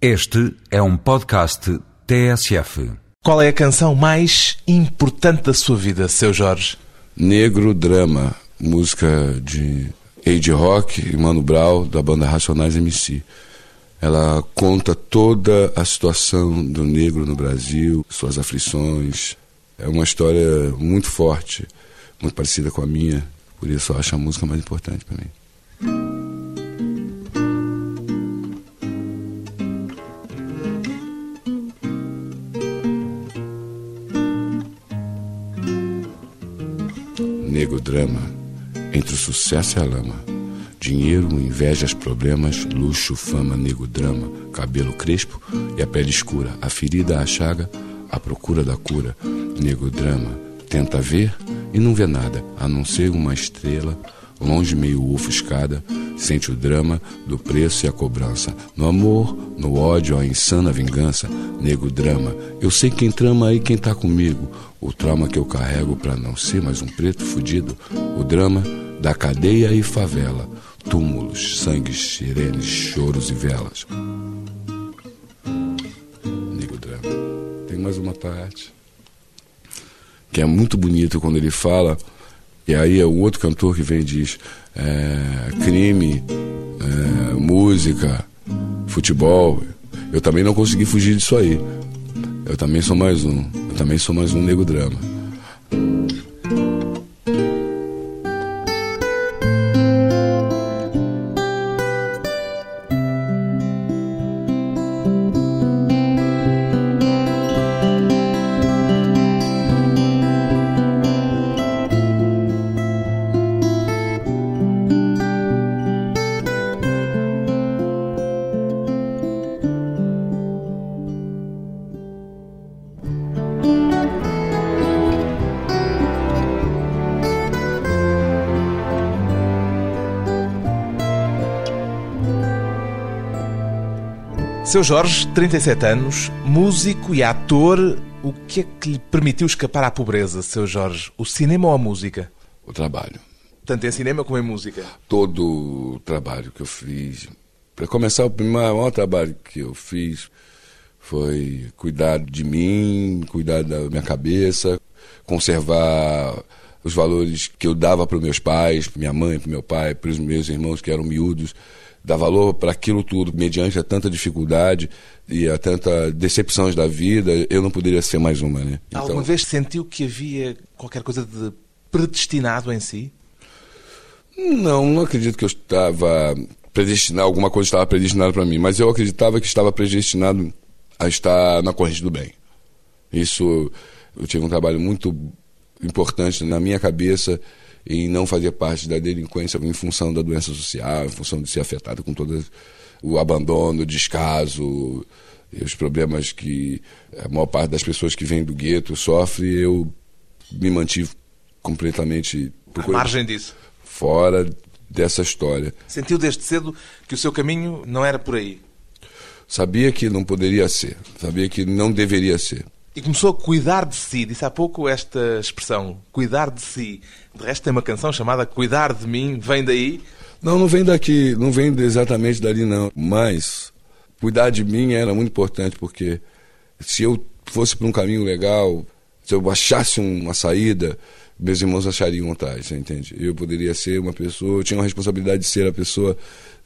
Este é um podcast TSF. Qual é a canção mais importante da sua vida, seu Jorge? Negro Drama, música de Age Rock e Mano Brown, da banda Racionais MC. Ela conta toda a situação do negro no Brasil, suas aflições. É uma história muito forte, muito parecida com a minha, por isso eu acho a música mais importante para mim. Nego drama, entre o sucesso e a lama. Dinheiro, invejas, problemas, luxo, fama, nego drama, cabelo crespo e a pele escura, a ferida, a chaga, a procura da cura. Nego drama, tenta ver e não vê nada, a não ser uma estrela, longe meio ofuscada, sente o drama do preço e a cobrança. No amor, no ódio, a insana vingança, nego drama. Eu sei quem trama aí quem tá comigo. O trauma que eu carrego para não ser mais um preto fudido. O drama da cadeia e favela. Túmulos, sangues, sirenes, choros e velas. Nego drama. Tem mais uma parte que é muito bonito quando ele fala. E aí é o outro cantor que vem e diz: é, crime, é, música, futebol. Eu também não consegui fugir disso aí. Eu também sou mais um. Eu também sou mais um nego drama. Seu Jorge, 37 anos, músico e ator, o que é que lhe permitiu escapar à pobreza, seu Jorge? O cinema ou a música? O trabalho. Tanto em cinema como em música. Todo o trabalho que eu fiz. Para começar, o primeiro, maior trabalho que eu fiz foi cuidar de mim, cuidar da minha cabeça, conservar os valores que eu dava para os meus pais, para minha mãe, para meu pai, para os meus irmãos que eram miúdos dar valor para aquilo tudo, mediante a tanta dificuldade e a tanta decepções da vida, eu não poderia ser mais uma, né? Então... Alguma vez sentiu que havia qualquer coisa de predestinado em si? Não, não acredito que eu estava predestinado, alguma coisa estava predestinada para mim, mas eu acreditava que estava predestinado a estar na corrente do bem. Isso, eu tive um trabalho muito importante na minha cabeça em não fazer parte da delinquência em função da doença social, em função de ser afetado com todo o abandono, o descaso, os problemas que a maior parte das pessoas que vêm do gueto sofre, eu me mantive completamente à margem disso. Fora dessa história. Sentiu desde cedo que o seu caminho não era por aí? Sabia que não poderia ser, sabia que não deveria ser. E começou a cuidar de si. Disse há pouco esta expressão, cuidar de si. De resto, tem uma canção chamada Cuidar de Mim. Vem daí? Não, não vem daqui, não vem exatamente dali, não. Mas cuidar de mim era muito importante, porque se eu fosse para um caminho legal, se eu achasse uma saída, meus irmãos achariam atrás, você entende? Eu poderia ser uma pessoa, eu tinha uma responsabilidade de ser a pessoa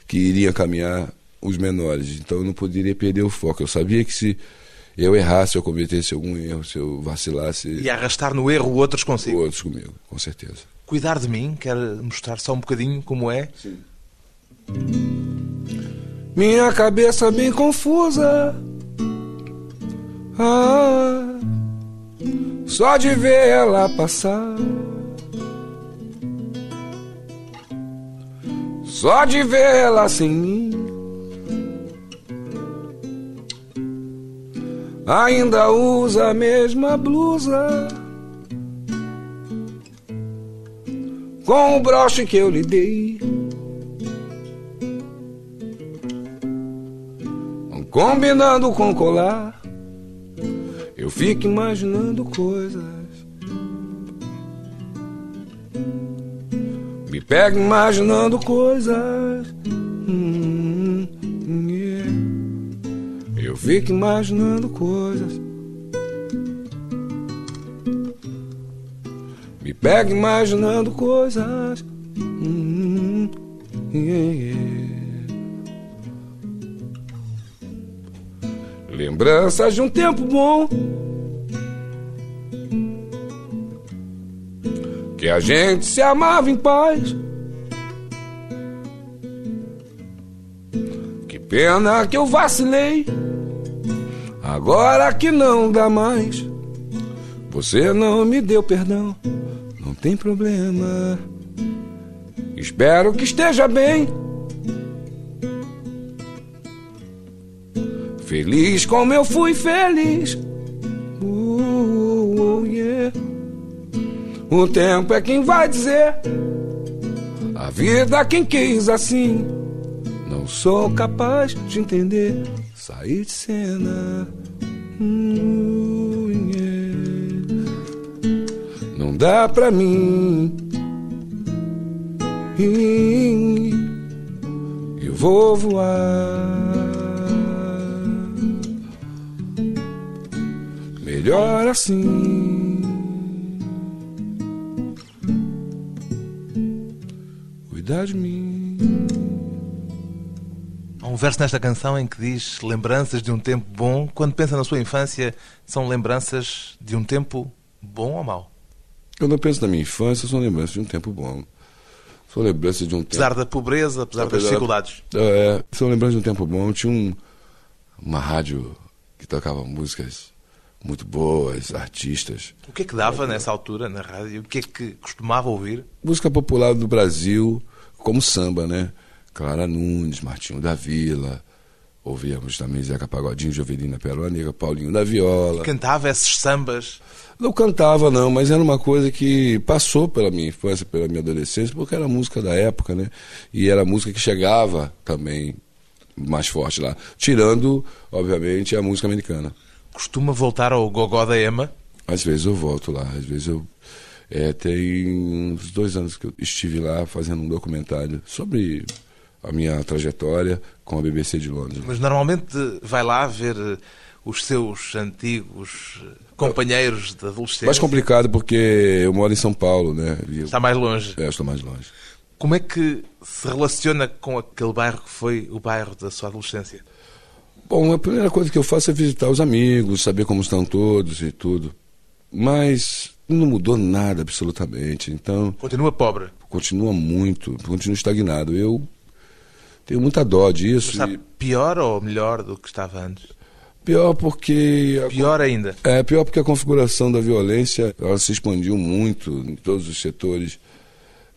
que iria caminhar os menores. Então eu não poderia perder o foco. Eu sabia que se eu errasse, eu cometesse algum erro, se eu vacilasse. E arrastar no erro outros consigo? Outros comigo, com certeza. Cuidar de mim, quer mostrar só um bocadinho como é? Sim. Minha cabeça bem confusa. Ah, só de ver ela passar. Só de ver ela sem mim. Ainda usa a mesma blusa. Com o broche que eu lhe dei. Combinando com colar, eu fico imaginando coisas. Me pego imaginando coisas. Fico imaginando coisas. Me pego imaginando coisas. Hum, yeah, yeah. Lembranças de um tempo bom. Que a gente se amava em paz. Que pena que eu vacilei. Agora que não dá mais. Você não me deu perdão. Não tem problema. Espero que esteja bem. Feliz como eu fui feliz. Uh, uh, yeah. O tempo é quem vai dizer. A vida quem quis assim. Não sou capaz de entender. Sair de cena. Uh, yeah. Não dá pra mim. Eu vou voar. melhor assim. Cuidar de mim. Um verso nesta canção em que diz lembranças de um tempo bom. Quando pensa na sua infância, são lembranças de um tempo bom ou mau? Quando eu penso na minha infância, são lembranças de um tempo bom. São lembranças de um apesar tempo. da pobreza, apesar, Apesar- das dificuldades. É, são lembranças de um tempo bom. Tinha um, uma rádio que tocava músicas muito boas, artistas. O que é que dava nessa altura na rádio? O que é que costumava ouvir? Música popular do Brasil, como samba, né? Clara Nunes, Martinho da Vila. Ouvíamos também Zeca Pagodinho, Jovelina Pérola Negra, Paulinho da Viola. Cantava esses sambas. Não cantava, não, mas era uma coisa que passou pela minha infância, pela minha adolescência, porque era música da época, né? E era música que chegava também mais forte lá. Tirando, obviamente, a música americana. Costuma voltar ao gogó da Ema. Às vezes eu volto lá, às vezes eu. É, tem uns dois anos que eu estive lá fazendo um documentário sobre a minha trajetória com a BBC de Londres. Mas normalmente vai lá ver eh, os seus antigos eh, companheiros de adolescência. Mais complicado porque eu moro em São Paulo, né? Eu- Está mais longe. É, estou mais longe. Como é que se relaciona com aquele bairro que foi o bairro da sua adolescência? Bom, a primeira coisa que eu faço é visitar os amigos, saber como estão todos e tudo. Mas não mudou nada absolutamente. Então, Continua pobre. continua muito, continua estagnado. Eu tenho muita dó disso. Está e pior ou melhor do que estava antes? pior porque. Pior ainda. É pior porque a configuração da violência ela se expandiu muito em todos os setores,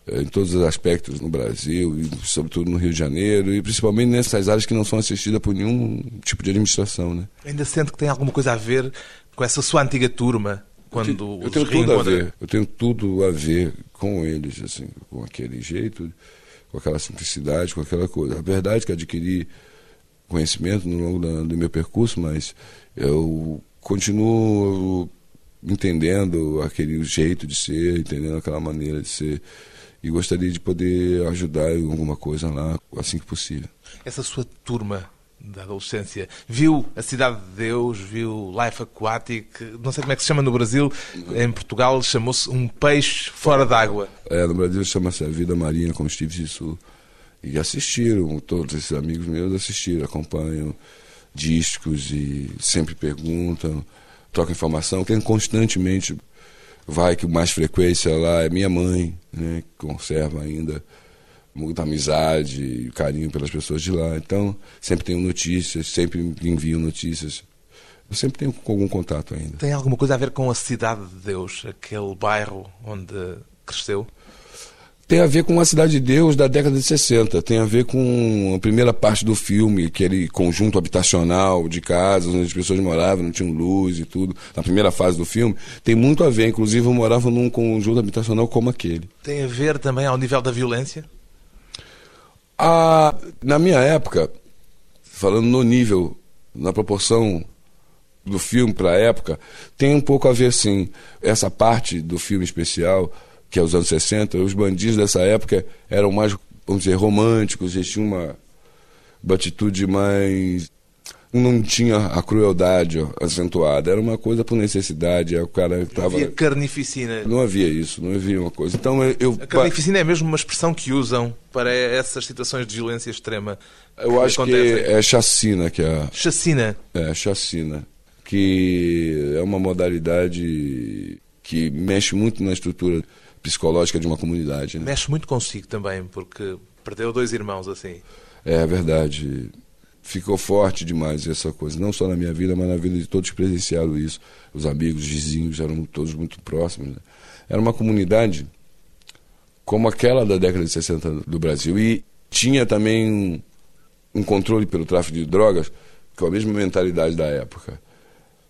eh, em todos os aspectos no Brasil, e sobretudo no Rio de Janeiro, e principalmente nessas áreas que não são assistidas por nenhum tipo de administração. Né? Ainda sente que tem alguma coisa a ver com essa sua antiga turma? Quando eu os tenho tudo a ver, eu tenho tudo a ver com eles, assim, com aquele jeito, com aquela simplicidade, com aquela coisa. A verdade é que adquiri conhecimento no longo da- do meu percurso, mas eu continuo entendendo aquele jeito de ser, entendendo aquela maneira de ser e gostaria de poder ajudar em alguma coisa lá assim que possível. Essa sua turma da adolescência viu a Cidade de Deus, viu Life Aquatic, não sei como é que se chama no Brasil, em Portugal chamou-se Um Peixe Fora d'Água. É, no Brasil chama-se A Vida Marinha com Steve Zissou. E assistiram, todos esses amigos meus assistiram, acompanham discos e sempre perguntam, trocam informação. Quem constantemente vai com mais frequência lá é minha mãe, né, que conserva ainda muita amizade e carinho pelas pessoas de lá. Então, sempre tenho notícias, sempre envio notícias. Eu sempre tenho algum contato ainda. Tem alguma coisa a ver com a Cidade de Deus, aquele bairro onde cresceu? Tem a ver com a Cidade de Deus da década de 60. Tem a ver com a primeira parte do filme, aquele conjunto habitacional de casas onde as pessoas moravam, não tinham luz e tudo. Na primeira fase do filme. Tem muito a ver. Inclusive, eu morava num conjunto habitacional como aquele. Tem a ver também ao nível da violência? Ah, na minha época, falando no nível, na proporção do filme para a época, tem um pouco a ver sim. Essa parte do filme especial, que é os anos 60, os bandidos dessa época eram mais, vamos dizer, românticos, eles tinham uma, uma atitude mais. Não tinha a crueldade acentuada, era uma coisa por necessidade. O cara tava... Não havia carnificina. Não havia isso, não havia uma coisa. Então eu. A carnificina é mesmo uma expressão que usam para essas situações de violência extrema. Eu acho acontecem. que é chacina que é. Chacina? É, chacina. Que é uma modalidade que mexe muito na estrutura psicológica de uma comunidade. Né? Mexe muito consigo também, porque perdeu dois irmãos assim. É verdade ficou forte demais essa coisa, não só na minha vida, mas na vida de todos que presenciaram isso. Os amigos, os vizinhos eram todos muito próximos. Né? Era uma comunidade como aquela da década de 60 do Brasil. E tinha também um, um controle pelo tráfico de drogas, com a mesma mentalidade da época.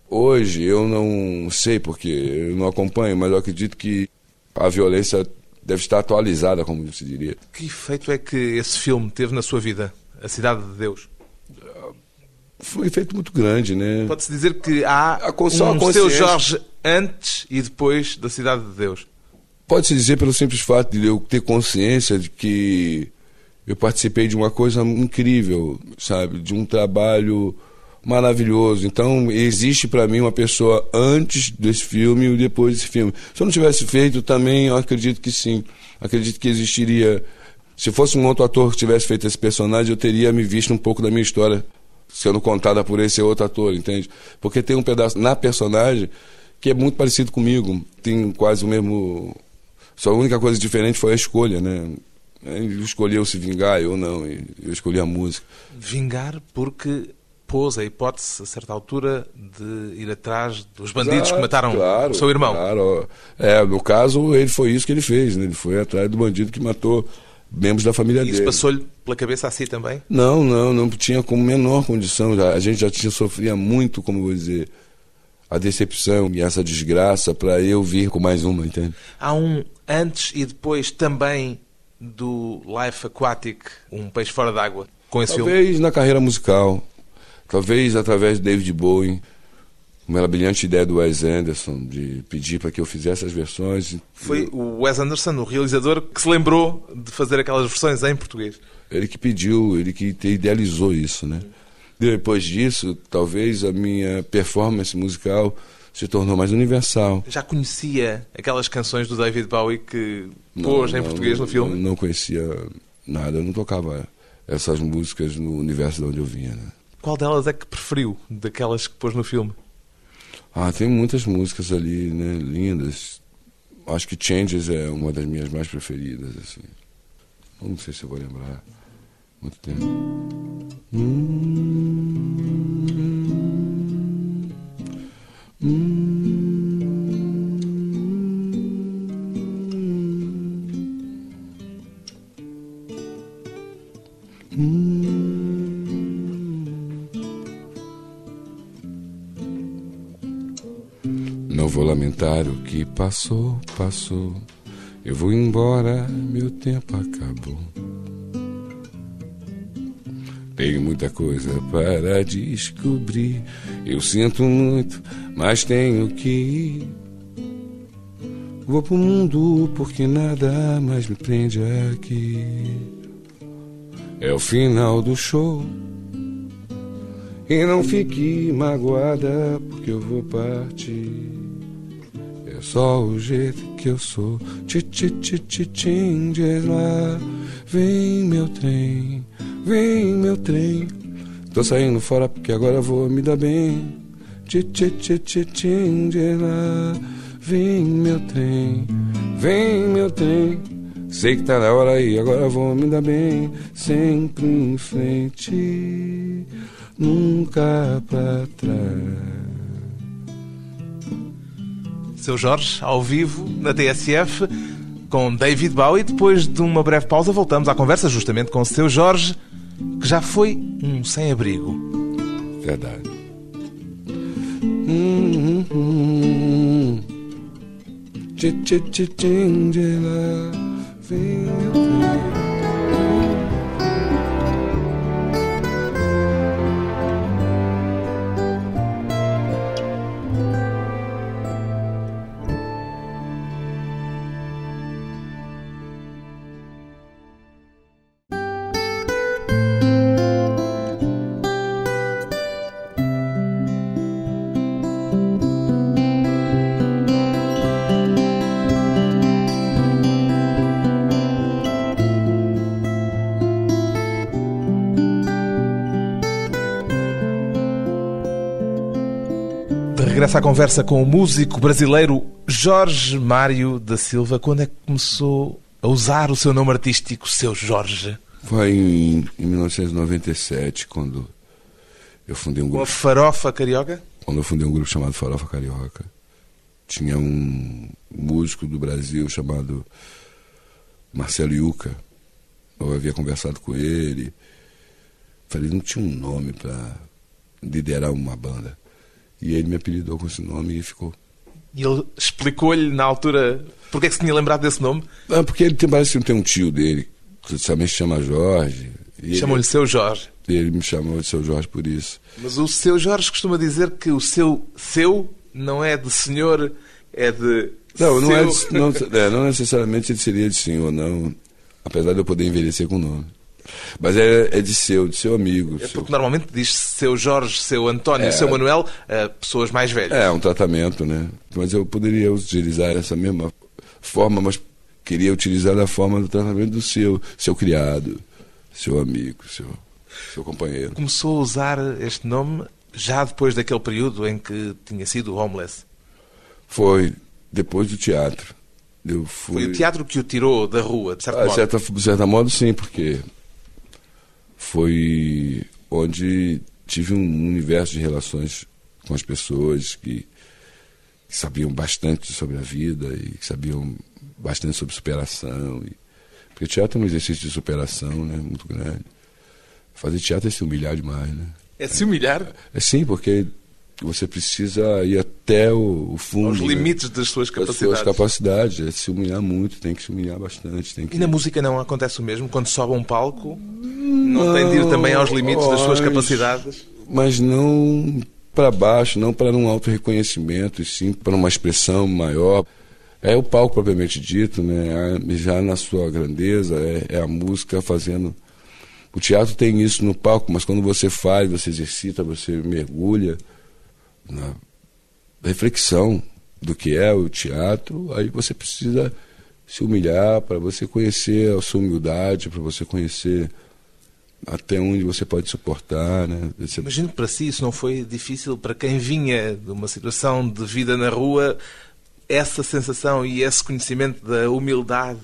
Hoje eu não sei porque eu não acompanho, mas eu acredito que a violência deve estar atualizada, como se diria. Que efeito é que esse filme teve na sua vida, A Cidade de Deus? Foi um efeito muito grande, né? Pode-se dizer que há a, um seu Jorge antes e depois da Cidade de Deus. Pode-se dizer pelo simples fato de eu ter consciência de que eu participei de uma coisa incrível, sabe? De um trabalho maravilhoso. Então, existe para mim uma pessoa antes desse filme e depois desse filme. Se eu não tivesse feito, também eu acredito que sim. Acredito que existiria. Se fosse um outro ator que tivesse feito esse personagem, eu teria me visto um pouco da minha história sendo contada por esse outro ator, entende? Porque tem um pedaço na personagem que é muito parecido comigo, tem quase o mesmo. Só a única coisa diferente foi a escolha, né? Ele escolheu se vingar, eu não, eu escolhi a música. Vingar porque pôs a hipótese, a certa altura, de ir atrás dos bandidos que mataram claro, o seu irmão. Claro. É, no caso, ele foi isso que ele fez, né? Ele foi atrás do bandido que matou membros da família e dele. Isso passou-lhe pela cabeça assim também? Não, não, não tinha como menor condição. A gente já tinha sofria muito, como vou dizer, a decepção e essa desgraça para eu vir com mais uma, entende? Há um antes e depois também do Life Aquatic, um peixe fora d'água, com esse talvez filme? Talvez na carreira musical, talvez através de David Bowie uma brilhante ideia do Wes Anderson de pedir para que eu fizesse as versões. Foi o Wes Anderson, o realizador, que se lembrou de fazer aquelas versões em português. Ele que pediu, ele que idealizou isso, né? Depois disso, talvez a minha performance musical se tornou mais universal. Já conhecia aquelas canções do David Bowie que pôs não, em português não, no filme? Não conhecia nada, eu não tocava essas músicas no universo de onde eu vinha. Né? Qual delas é que preferiu, daquelas que pôs no filme? Ah, tem muitas músicas ali, né, lindas. Acho que Changes é uma das minhas mais preferidas, assim. Não sei se eu vou lembrar. Muito tempo. Hum, hum, o que passou, passou. Eu vou embora, meu tempo acabou. Tenho muita coisa para descobrir. Eu sinto muito, mas tenho que ir. Vou pro mundo porque nada mais me prende aqui. É o final do show. E não fique magoada porque eu vou partir. Só o jeito que eu sou. Ti, ti, ti, ti, changes lá. Vem meu trem, vem meu trem. Tô saindo fora porque agora vou me dar bem. Ti, ti, ti, ti, changes lá. Vem meu trem, vem meu trem. Sei que tá na hora aí, agora vou me dar bem. Sempre em frente, nunca pra trás. Seu Jorge, ao vivo, na TSF, com David Bowie. Depois de uma breve pausa, voltamos à conversa justamente com o Seu Jorge, que já foi um sem-abrigo. Verdade. Hum, hum, hum. Regressa à conversa com o músico brasileiro Jorge Mário da Silva. Quando é que começou a usar o seu nome artístico, seu Jorge? Foi em, em 1997, quando eu fundei um a grupo. farofa carioca? Quando eu fundei um grupo chamado Farofa Carioca. Tinha um músico do Brasil chamado Marcelo Yuca. Eu havia conversado com ele. Falei, não tinha um nome para liderar uma banda. E ele me apelidou com esse nome e ficou. E ele explicou-lhe na altura porque é que se tinha lembrado desse nome? Ah, porque ele tem, parece que tem um tio dele, que também se chama Jorge. E Chamam-lhe seu Jorge. Ele me chamou de seu Jorge por isso. Mas o seu Jorge costuma dizer que o seu seu não é de senhor, é de. Não, não, é, de- não, é, não necessariamente ele seria de senhor, não. Apesar de eu poder envelhecer com o nome. Mas é, é de seu, de seu amigo. É seu- porque normalmente diz seu Jorge, seu António, É. seu Manuel a pessoas mais velhas. É, um tratamento, né? Mas eu poderia utilizar essa mesma forma, mas queria utilizar a forma do tratamento do seu, seu criado, seu amigo, seu, seu companheiro. Começou a usar este nome já depois daquele período em que tinha sido homeless. Foi depois do teatro. Eu fui. Foi o teatro que o tirou da rua, de certo Ah, de modo. certa, de certa modo, sim, porque foi onde tive um universo de relações com as pessoas que, que sabiam bastante sobre a vida e que sabiam bastante sobre superação. E, porque teatro é um exercício de superação né, muito grande. Fazer teatro é se humilhar demais, né? É se humilhar É sim, porque você precisa ir até o, o fundo. aos né, limites das suas das capacidades. suas capacidades. É se humilhar muito, tem que se humilhar bastante. Tem que... E na música não acontece o mesmo? Quando sobe a um palco, não, tem de ir também aos limites das suas capacidades? Mas não para baixo, não para um auto reconhecimento, e sim para uma expressão maior. É o palco propriamente dito, né? A- Já na sua grandeza, é, é a música fazendo. O teatro tem isso no palco, mas quando você faz, você exercita, você mergulha na reflexão do que é o teatro, aí você precisa se humilhar para você conhecer a sua humildade, para você conhecer até onde você pode suportar, né? Você- Imagino que para si isso não foi difícil para quem vinha de uma situação de vida na rua. Essa sensação e esse conhecimento da humildade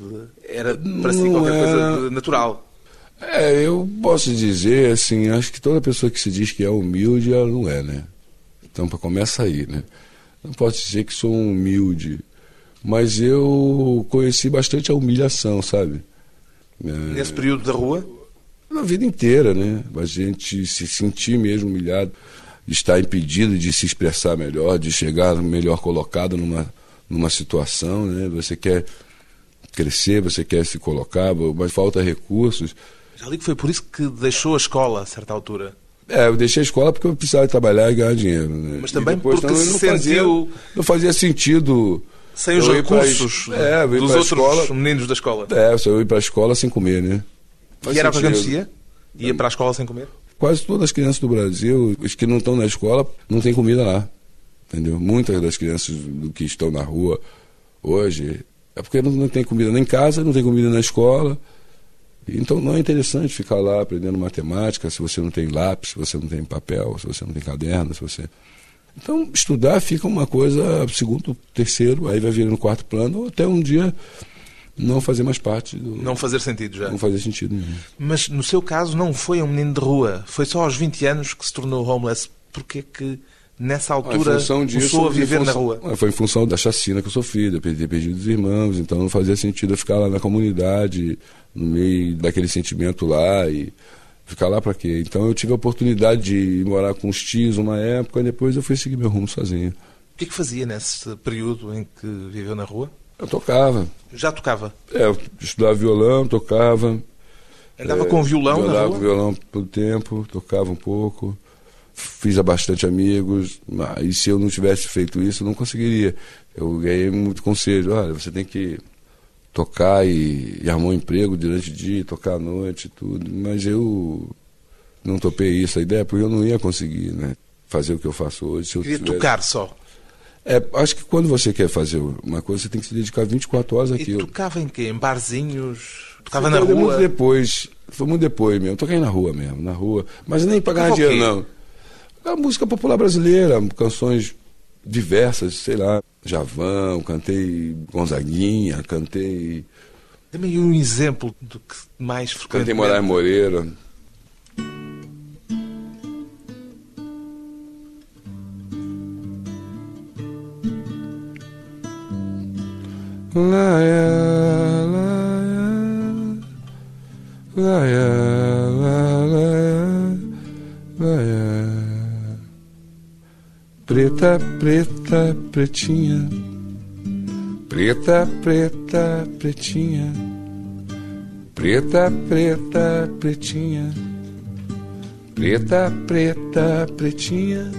era para si Não qualquer coisa de natural. É, eu posso dizer assim, acho que toda pessoa que se diz que é humilde, ela não é, né? Então, para começar aí, né? Não posso dizer que sou um humilde, mas eu conheci bastante a humilhação, sabe? É, Nesse período da rua, na vida inteira, né? A gente se sentir mesmo humilhado, estar impedido de se expressar melhor, de chegar melhor colocado numa, numa situação, né? Você quer crescer, você quer se colocar, mas falta recursos. já li que foi por isso que deixou a escola a certa altura. É, eu deixei a escola porque eu precisava trabalhar e ganhar dinheiro, né? Mas também depois, porque se não fazia, sentiu- não fazia sentido Sem os pra- recursos é, dos outros escola, meninos da escola. É, só eu ir para a escola sem comer, né? Faz e era o que sentido. acontecia? Ia para a escola sem comer? Quase todas as crianças do Brasil, os que não estão na escola, não tem comida lá. Entendeu? Muitas das crianças do que estão na rua hoje é porque não, não tem comida nem em casa, não tem comida na escola. Então não é interessante ficar lá aprendendo matemática se você não tem lápis, se você não tem papel, se você não tem caderno, se você. Então estudar fica uma coisa segundo, terceiro, aí vai virando quarto plano, ou até um dia não fazer mais parte do. Não fazer sentido já. não fazer sentido nenhum. Mas no seu caso não foi um menino de rua. Foi só aos 20 anos que se tornou homeless. Porquê que nessa Ah, altura começou a viver na rua? Ah, Foi em função da chacina que eu sofri, de ter perdido os irmãos, então não fazia sentido eu ficar lá na comunidade, no meio daquele sentimento lá e ficar lá para quê? Então eu tive a oportunidade de ir morar com os tios uma época e depois eu fui seguir meu rumo sozinho. O que é que fazia nesse período em que viveu na rua? Eu tocava. Já tocava? É, eu estudava violão, tocava. Andava É, com violão na andava rua? com violão todo tempo, tocava um pouco, fiz a bastante amigos, mas e se eu não tivesse feito isso, eu não conseguiria. Eu ganhei muito conselho, olha, você tem que tocar e, e arrumar um emprego durante o dia, tocar à noite e tudo, mas eu não topei isso, a ideia, porque eu não ia conseguir, né? Fazer o que eu faço hoje. Se eu Queria tocar só. É, acho que quando você quer fazer uma coisa, você tem que se dedicar 24 horas E àquilo. tocava em quê? Em barzinhos? Tocava Foi na muito rua? depois. Foi muito depois mesmo. Toquei na rua mesmo, na rua. Mas nem pra ganhar dinheiro, não. A música popular brasileira, canções diversas, sei lá, Javão, cantei Gonzaguinha, cantei. Dê-me um exemplo do que mais frequentemente... Cantei Moraes Moreira. Laia, laia, Preta, preta, pretinha. Preta, preta, pretinha. Preta, preta, pretinha. Preta, preta, pretinha.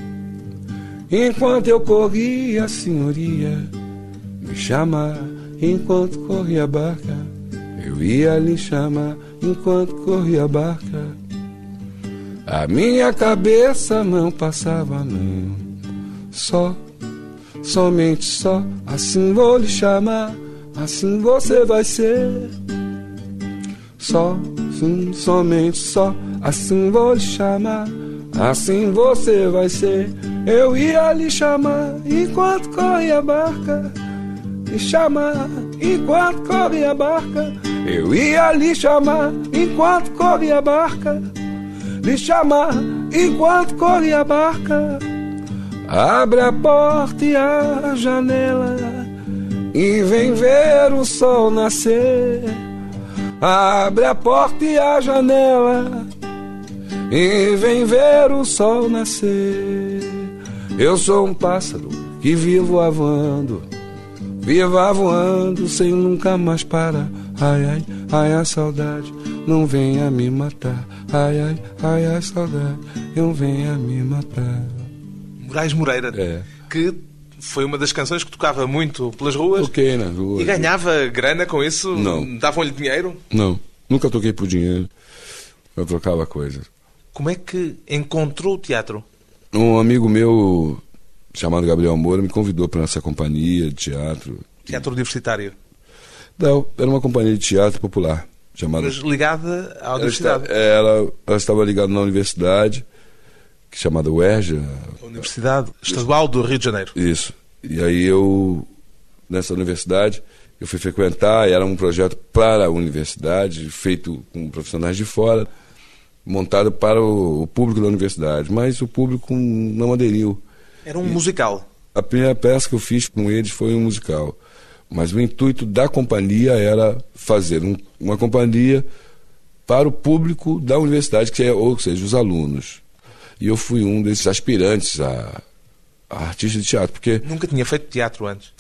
Enquanto eu corria, senhoria, me chamar enquanto corria a barca. Eu ia lhe chamar enquanto corria a barca. A minha cabeça não passava, não. Só, somente só, assim vou lhe chamar, assim você vai ser. Só, sim, somente só, assim vou lhe chamar, assim você vai ser. Eu ia lhe chamar enquanto corria a barca lhe chamar enquanto corria a barca. Eu ia lhe chamar enquanto corria a barca. Lhe chamar enquanto corria a barca. Abre a porta e a janela e vem ver o sol nascer. Abre a porta e a janela e vem ver o sol nascer. Eu sou um pássaro que vivo avando Viva voando sem nunca mais parar. Ai, ai, ai, a saudade não venha me matar. Ai, ai, ai, a saudade não venha me matar. Moraes Moreira, É. que foi uma das canções que tocava muito pelas ruas. Toquei na rua. E ganhava grana com isso? Não. Davam-lhe dinheiro? Não, nunca toquei por dinheiro. Eu trocava coisas. Como é que encontrou o teatro? Um amigo meu, chamado Gabriel Moura, me convidou para essa companhia de teatro. Teatro universitário. Não, era uma companhia de teatro popular, chamada Mas ligada à Ela, universidade. está- ela, ela estava ligada na universidade, chamada UERJ. A Universidade Estadual do Rio de Janeiro. Isso. E aí eu, nessa universidade, eu fui frequentar, e era um projeto para a universidade, feito com profissionais de fora, montado para o, público da universidade. Mas o público não aderiu. Era um musical. A primeira peça que eu fiz com eles foi um musical. Mas o intuito da companhia era fazer um- uma companhia para o público da universidade, que é, ou seja, os alunos. E eu fui um desses aspirantes a, a artista de teatro, porque Nunca tinha feito teatro antes.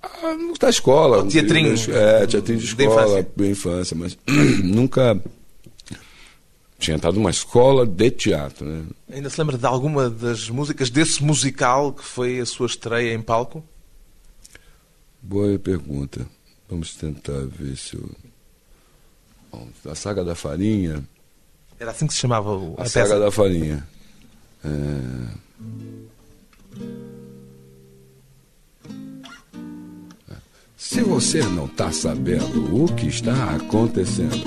ah, da escola. O teatrinho. É, teatrinho de escola, infância. da infância, mas nunca tinha entrado numa escola de teatro, né? Ainda se lembra de alguma das músicas desse musical que foi a sua estreia em palco? Boa pergunta. Vamos tentar ver se eu... Bom, a saga da farinha... Era assim que se chamava o- a, A peça. saga da farinha. É... Se você não está sabendo o que está acontecendo,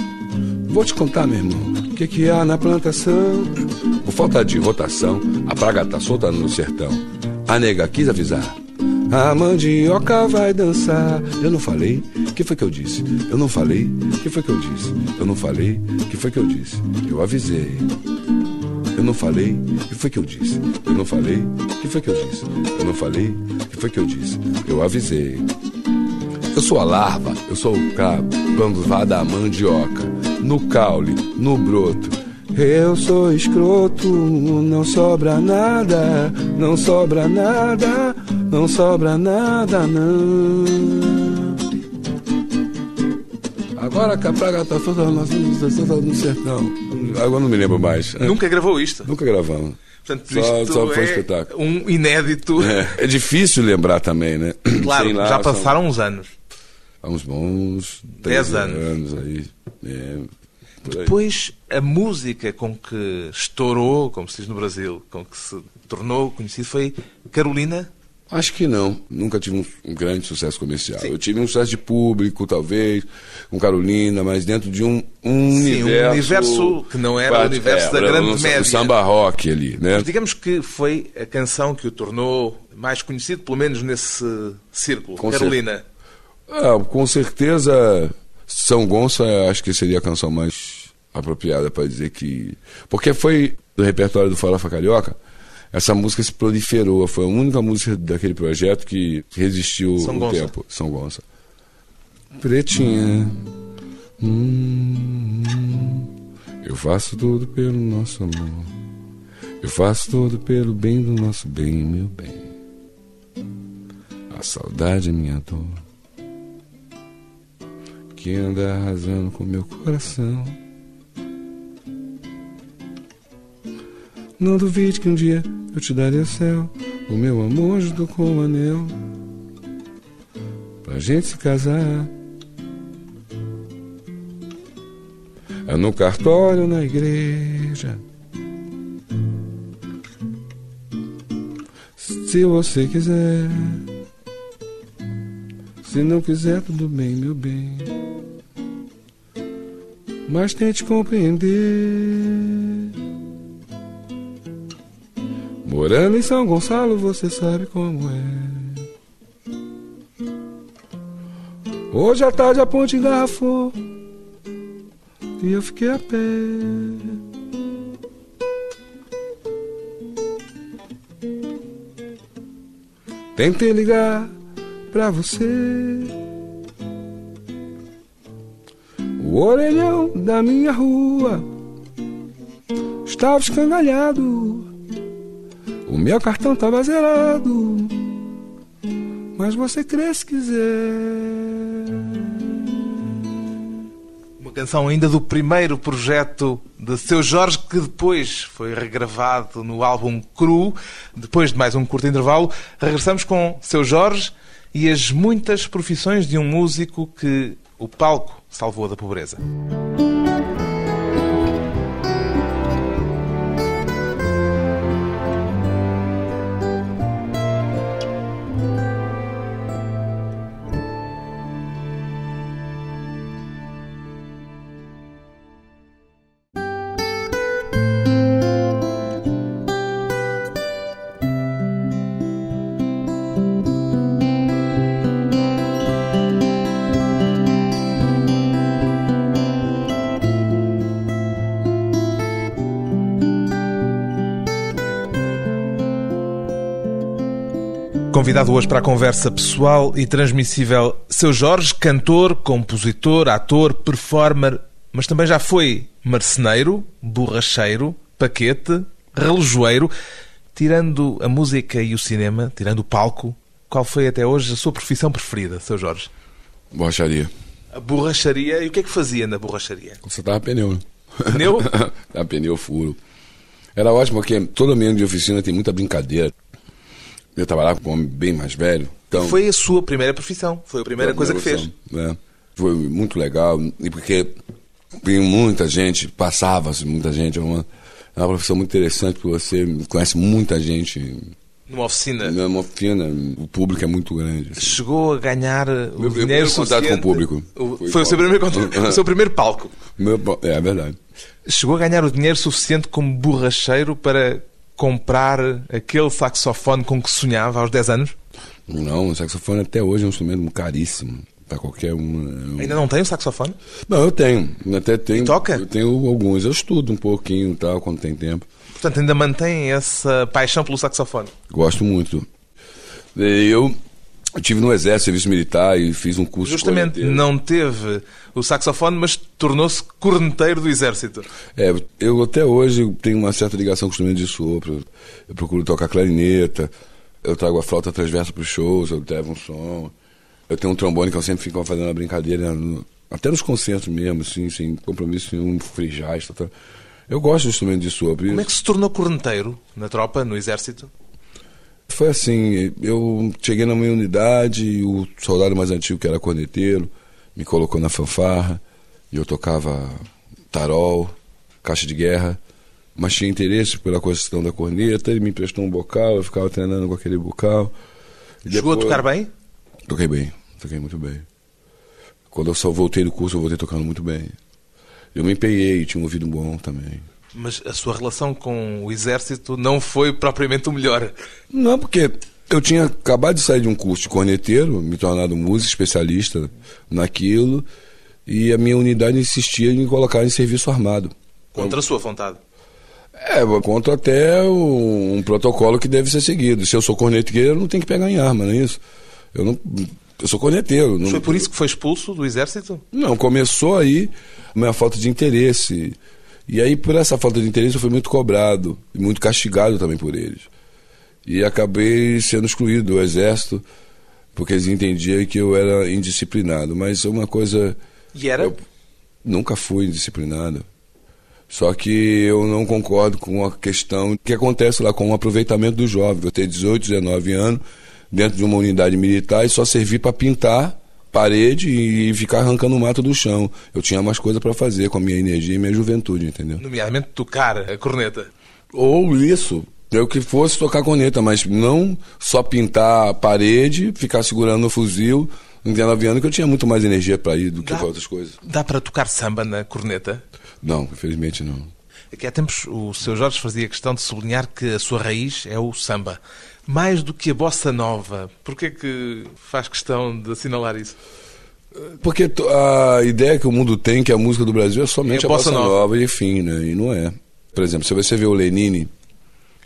vou te contar, meu irmão, o que, que há na plantação. Por falta de rotação, a praga tá solta no sertão. A nega quis avisar. A mandioca vai dançar. Eu não falei, que foi que eu disse? Eu não falei, que foi que eu disse? Eu não falei, que foi que eu disse? Eu avisei. Eu não falei, que foi que eu disse? Eu não falei, que foi que eu disse? Eu não falei, que foi que eu disse? Eu avisei. Eu sou a larva, eu sou o cabo, vá da mandioca, no caule, no broto. Eu sou escroto, não sobra nada, não sobra nada, não sobra nada, não. Agora que a praga tá toda estamos no sertão. Agora não me lembro mais. Nunca gravou isto. Nunca gravamos. Portanto, Só- só foi é espetáculo. um inédito. É, é difícil lembrar também, né? Claro, lá, já passaram uns anos. Há uns bons Dez 13 anos. aí. É, aí. Depois, a música com que estourou, como se diz no Brasil, com que se tornou conhecido foi Carolina. Acho que não. Nunca tive um, um grande sucesso comercial. Sim. Eu tive um sucesso de público, talvez, com Carolina, mas dentro de um, um Sim, universo. um universo que não era o universo é, da grande no, média. O samba rock ali, né? Mas digamos que foi a canção que o tornou mais conhecido, pelo menos nesse círculo. Com Carolina. Cer... É, com certeza, São Gonça, acho que seria a canção mais apropriada para dizer que. Porque foi do repertório do Farofa Carioca essa música se proliferou. Foi a única música daquele projeto que resistiu São o Gonça. tempo. São Gonça. Pretinha. Hum, eu faço tudo pelo nosso amor. Eu faço tudo pelo bem do nosso bem, meu bem. A saudade é minha dor. Que anda arrasando com meu coração. Não duvide que um dia eu te darei o céu, o meu amor junto com o anel, pra gente se casar. É no cartório, na igreja. Se você quiser, se não quiser, tudo bem, meu bem. Mas tente compreender. Morando em São Gonçalo, você sabe como é. Hoje à tarde a ponte engarrafou e eu fiquei a pé. Tentei ligar pra você. O orelhão da minha rua estava escangalhado. O meu cartão tava zerado, mas você crê se quiser. Uma canção ainda do primeiro projeto de Seu Jorge, que depois foi regravado no álbum Cru. Depois de mais um curto intervalo, regressamos com Seu Jorge e as muitas profissões de um músico que o palco salvou da pobreza. Convidado hoje para a conversa pessoal e transmissível, seu Jorge, cantor, compositor, ator, performer, mas também já foi marceneiro, borracheiro, paquete, relojoeiro. Tirando a música e o cinema, tirando o palco, qual foi até hoje a sua profissão preferida, seu Jorge? Borracharia. A borracharia, e o que é que fazia na borracharia? Consertava pneu. Né? Pneu? Dá pneu, furo. Era ótimo porque todo ambiente de oficina tem muita brincadeira. Eu trabalhava com um homem bem mais velho. Então, foi a sua primeira profissão, foi a primeira coisa que fez. Né? Foi muito legal, e porque vinha muita gente, passava muita gente, é uma, é uma profissão muito interessante, porque você conhece muita gente. Numa oficina? Numa oficina, o público é muito grande. Assim. Chegou a ganhar o meu primeiro contato com o público. O, foi, foi o seu primeiro, o seu primeiro palco. Meu, é, é verdade. Chegou a ganhar o dinheiro suficiente como borracheiro para comprar aquele saxofone com que sonhava aos 10 anos? Não, o saxofone até hoje é um instrumento caríssimo para qualquer um. Ainda não tem o saxofone? Não, eu tenho. Até tenho. E toca? Eu tenho alguns. Eu estudo um pouquinho tal, quando tem tempo. Portanto, ainda mantém essa paixão pelo saxofone? Gosto muito. Eu eu tive no Exército, Serviço Militar e fiz um curso Justamente não teve o saxofone, mas tornou-se corneteiro do Exército. É, eu até hoje tenho uma certa ligação com o instrumento de sopro. Eu procuro tocar clarineta, eu trago a flauta transversa para os shows, eu levo um som. Eu tenho um trombone que eu sempre fico fazendo uma brincadeira, até nos concertos mesmo, assim, sem compromisso nenhum, tá, tá. Eu gosto do instrumento de sopro. Como é que se tornou corneteiro na tropa, no Exército? Foi assim, eu cheguei na minha unidade e o soldado mais antigo, que era corneteiro, me colocou na fanfarra e eu tocava tarol, caixa de guerra, mas tinha interesse pela questão da corneta, ele me emprestou um bocal, eu ficava treinando com aquele bocal. E Chegou depois... a tocar bem? Toquei bem, toquei muito bem. Quando eu só voltei do curso, eu voltei tocando muito bem. Eu me empenhei, tinha um ouvido bom também. Mas a sua relação com o exército não foi propriamente o melhor? Não, porque eu tinha acabado de sair de um curso de corneteiro, me tornado músico especialista naquilo, e a minha unidade insistia em colocar em serviço armado. Contra a sua vontade? É, contra até um, um, protocolo que deve ser seguido. Se eu sou corneteiro, eu não tenho que pegar em arma, não é isso? Eu não. Eu sou corneteiro. Não... Foi por isso que foi expulso do exército? Não, começou aí a minha falta de interesse. E aí, por essa falta de interesse, eu fui muito cobrado e muito castigado também por eles. E acabei sendo excluído do exército, porque eles entendiam que eu era indisciplinado. Mas uma coisa. E era? Eu nunca fui indisciplinado. Só que eu não concordo com a questão que acontece lá com o aproveitamento do jovem. Eu tenho 18, 19 anos, dentro de uma unidade militar e só servir para pintar parede e ficar arrancando o mato do chão. Eu tinha mais coisa para fazer com a minha energia e minha juventude, entendeu? Nomeadamente tocar a corneta. Ou isso, eu que fosse tocar corneta, mas não só pintar a parede, ficar segurando o fuzil. 19 anos que eu tinha muito mais energia para ir do que para outras coisas. Dá para tocar samba na corneta? Não, infelizmente não. Aqui há tempos o Sr. Jorge fazia questão de sublinhar que a sua raiz é o samba. Mais do que a bossa nova. Porquê que faz questão de assinalar isso? Porque a ideia que o mundo tem que a música do Brasil é somente é a, bossa, bossa nova. nova e enfim, né? E não é. Por exemplo, se você vê o Lenine,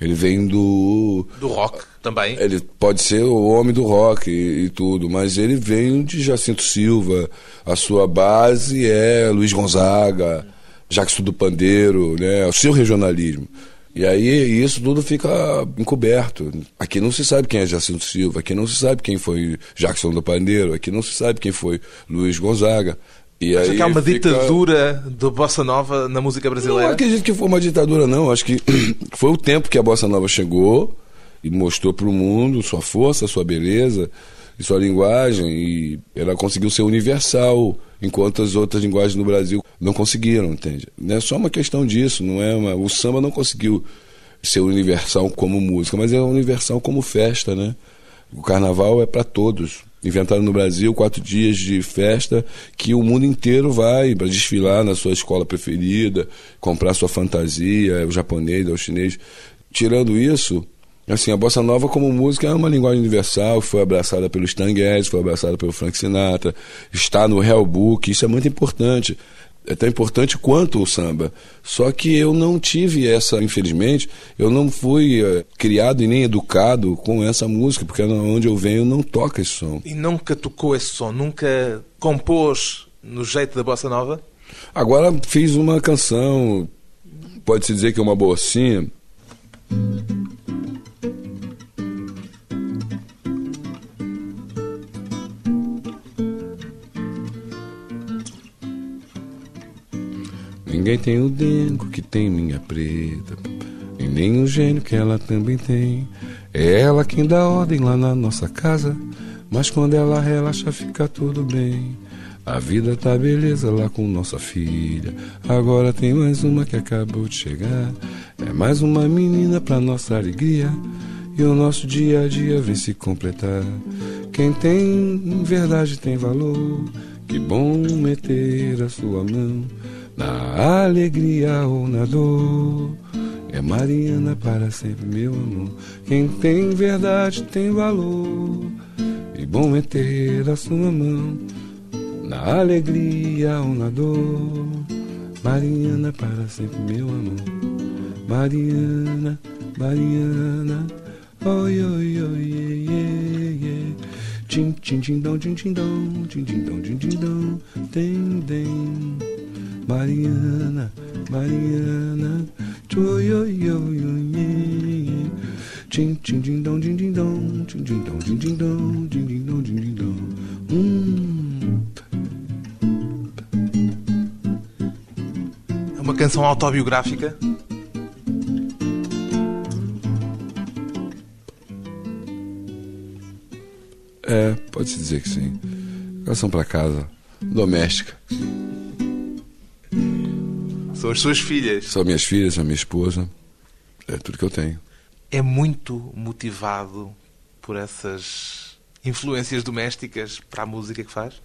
ele vem do. Do rock também. Ele pode ser o homem do rock e, e, tudo, mas ele vem de Jacinto Silva. A sua base é Luiz Gonzaga, Jackson do Pandeiro, né? O seu regionalismo. E aí isso tudo fica encoberto. Aqui não se sabe quem é Jacinto Silva, aqui não se sabe quem foi Jackson do Pandeiro, aqui não se sabe quem foi Luiz Gonzaga. E Acha aí que há uma fica... ditadura do Bossa Nova na música brasileira? Não acredito que foi uma ditadura, não. Acho que foi o tempo que a Bossa Nova chegou e mostrou para o mundo sua força, sua beleza e sua linguagem. E ela conseguiu ser universal, enquanto as outras linguagens no Brasil não conseguiram, entende? Não é só uma questão disso. não é uma... O samba não conseguiu ser universal como música, mas é universal como festa, né? O carnaval é para todos inventaram no Brasil quatro dias de festa que o mundo inteiro vai para desfilar na sua escola preferida, comprar sua fantasia, o japonês, o chinês. Tirando isso, assim, a bossa nova como música é uma linguagem universal, foi abraçada pelo Stan Getz, foi abraçada pelo Frank Sinatra, está no Real Book, isso é muito importante é tão importante quanto o samba. Só que eu não tive essa, infelizmente, eu não fui é, criado e nem educado com essa música, porque onde eu venho não toca esse som. E nunca tocou esse som? Nunca compôs no jeito da bossa nova? Agora fiz uma canção, pode-se dizer que é uma bolsinha. Ninguém tem o dengo que tem minha preta, e nem o gênio que ela também tem. É ela quem dá ordem lá na nossa casa, mas quando ela relaxa fica tudo bem. A vida tá beleza lá com nossa filha. Agora tem mais uma que acabou de chegar. Mais uma menina pra nossa alegria. E o nosso dia a dia vem se completar. Quem tem verdade tem valor. Que bom meter a sua mão na alegria ou na dor. É Mariana para sempre, meu amor. Quem tem verdade tem valor. E bom é ter a sua mão na alegria ou na dor. Mariana para sempre, meu amor. Mariana, Mariana. Oi, oi, oi, oi, oi, oi. Tim, tim, tim, dom, tim, tim, dom, tim, tim, dom, tim, tim, dom, tem, tem. Mariana, Mariana, tchoioioioie. Tim, tim, tim, dom, tim, tim, dom, tim, tim, dom, tim, tim, dom, tim, tim, dom, tim, tim, dom. Hum. É uma canção autobiográfica? É, pode-se dizer que sim. Canção para casa, doméstica. São as suas filhas. São minhas filhas, a minha esposa. É tudo que eu tenho. É muito motivado por essas influências domésticas para a música que faz?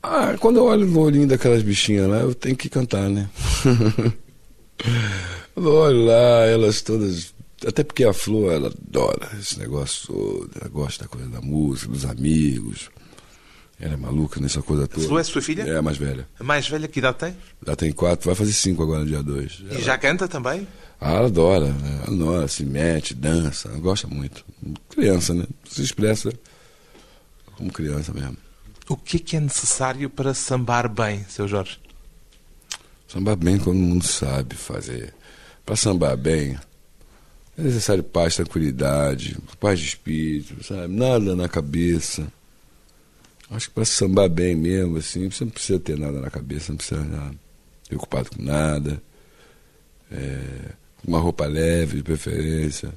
Ah, quando eu olho no olhinho daquelas bichinhas lá, eu tenho que cantar, né? eu olho lá, elas todas. Até porque a Flor, ela adora esse negócio todo, ela gosta da coisa da música, dos amigos. Ela é maluca nessa coisa toda. A Flor é sua filha? É, a mais velha. A mais velha, que idade tem? Ela tem quatro, vai fazer cinco agora no dia dois. E já canta também? Ah, ela adora, né? Ela adora, se mete, dança, ela gosta muito. Criança, né? Se expressa como criança mesmo. O que é, que é necessário para sambar bem, seu Jorge? Sambar bem todo mundo sabe fazer. Para sambar bem, é necessário paz, tranquilidade, paz de espírito, sabe? Nada na cabeça. Acho que para sambar bem mesmo, assim, você não precisa ter nada na cabeça, não precisa estar preocupado com nada. É, uma roupa leve, de preferência.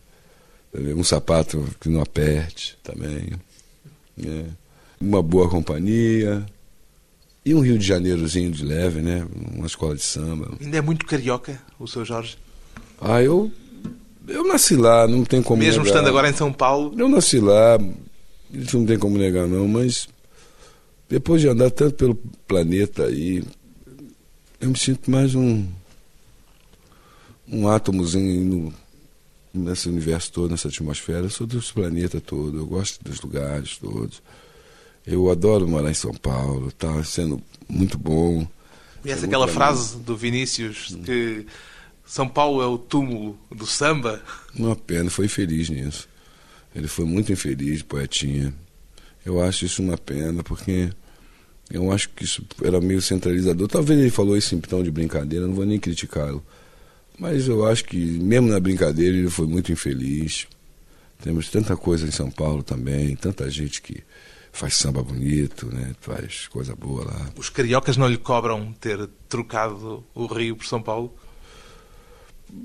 Um sapato que não aperte também. É. Uma boa companhia. E um Rio de Janeirozinho de leve, né? Uma escola de samba. Ainda é muito carioca, o seu Jorge? Ah, eu. Eu nasci lá, não tem como Mesmo negar. estando agora em São Paulo? Eu nasci lá, isso não tem como negar, não, mas. Depois de andar tanto pelo planeta aí, eu me sinto mais um. Um átomozinho no, nesse universo todo, nessa atmosfera. Eu sou desse planeta todo, eu gosto dos lugares todos. Eu adoro morar em São Paulo, está sendo muito bom. E essa aquela frase do Vinícius que São Paulo é o túmulo do samba? Uma pena, foi infeliz nisso. Ele foi muito infeliz, poetinha. Eu acho isso uma pena, porque eu acho que isso era meio centralizador. Talvez ele falou isso em tom de brincadeira, não vou nem criticá-lo. Mas eu acho que, mesmo na brincadeira, ele foi muito infeliz. Temos tanta coisa em São Paulo também, tanta gente que faz samba bonito, né? faz coisa boa lá. Os cariocas não lhe cobram ter trocado o Rio por São Paulo?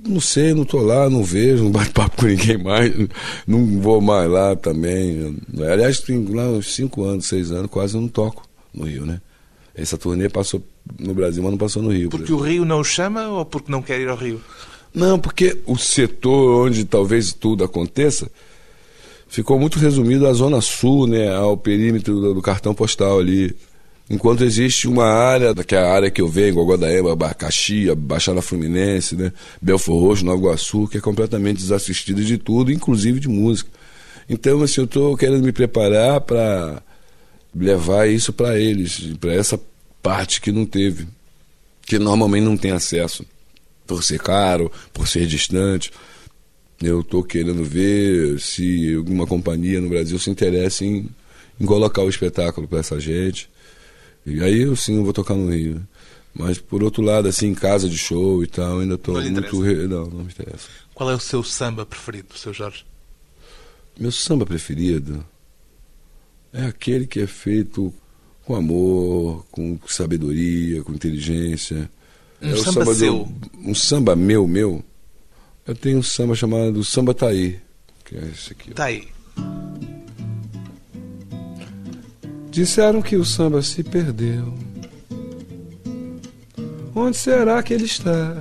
Não sei, não estou lá, não vejo, não bato papo com ninguém mais, não vou mais lá também. Aliás, tem lá uns 5 anos, 6 anos, quase eu não toco no Rio, né? Essa turnê passou no Brasil, mas não passou no Rio. Porque o Rio não o chama ou porque não quer ir ao Rio? Não, porque o setor onde talvez tudo aconteça ficou muito resumido à Zona Sul, né, ao perímetro do cartão postal ali. Enquanto existe uma área, que é a área que eu venho, Gogodaema, Caxia, Baixada Fluminense, né, Belfor Roxo, Nova Iguaçu, que é completamente desassistida de tudo, inclusive de música. Então, assim, eu estou querendo me preparar para levar isso para eles, para essa parte que não teve, que normalmente não tem acesso, por ser caro, por ser distante. Eu estou querendo ver se alguma companhia no Brasil se interessa em, em colocar o espetáculo para essa gente. E aí eu sim eu vou tocar no Rio. Mas por outro lado, assim, em casa de show e tal, ainda estou muito. Re... Não, não me interessa. Qual é o seu samba preferido, seu Jorge? Meu samba preferido é aquele que é feito com amor, com sabedoria, com inteligência. Um é samba, samba seu. Do, um samba meu, meu. Eu tenho um samba chamado Samba Taí, que é esse aqui. ó. Está aí. Disseram que o samba se perdeu. Onde será que ele está?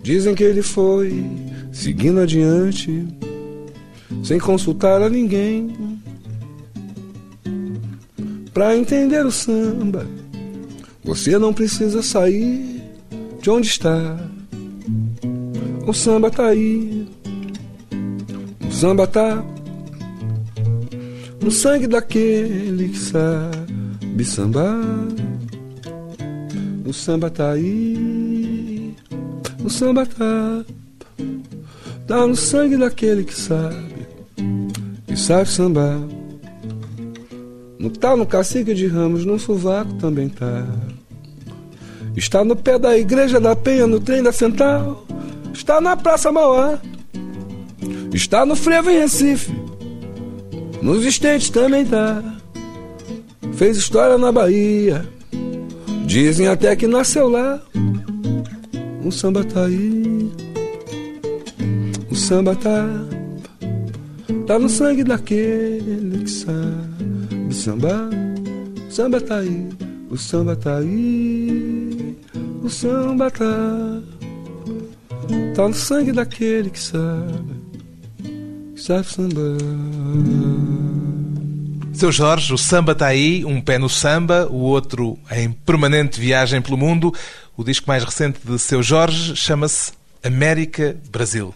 Dizem que ele foi seguindo adiante, sem consultar a ninguém. Pra entender o samba, você não precisa sair de onde está. O samba tá aí. O samba tá no sangue daquele que sabe sambar. O samba tá aí, o samba tá, tá no sangue daquele que sabe, que sabe sambar. Não tá no cacique de ramos, no sovaco também tá. Está no pé da igreja da penha, no trem da central. Está na Praça Mauá. Está no frevo em Recife. Nos estentes também tá. Fez história na Bahia. Dizem até que nasceu lá. O samba tá aí. O samba tá. Tá no sangue daquele que sabe sambar. O samba tá aí. O samba tá aí. O samba tá. Tá no sangue daquele que sabe. Samba. Seu Jorge, o samba está aí, um pé no samba, o outro em permanente viagem pelo mundo. O disco mais recente de Seu Jorge chama-se América Brasil.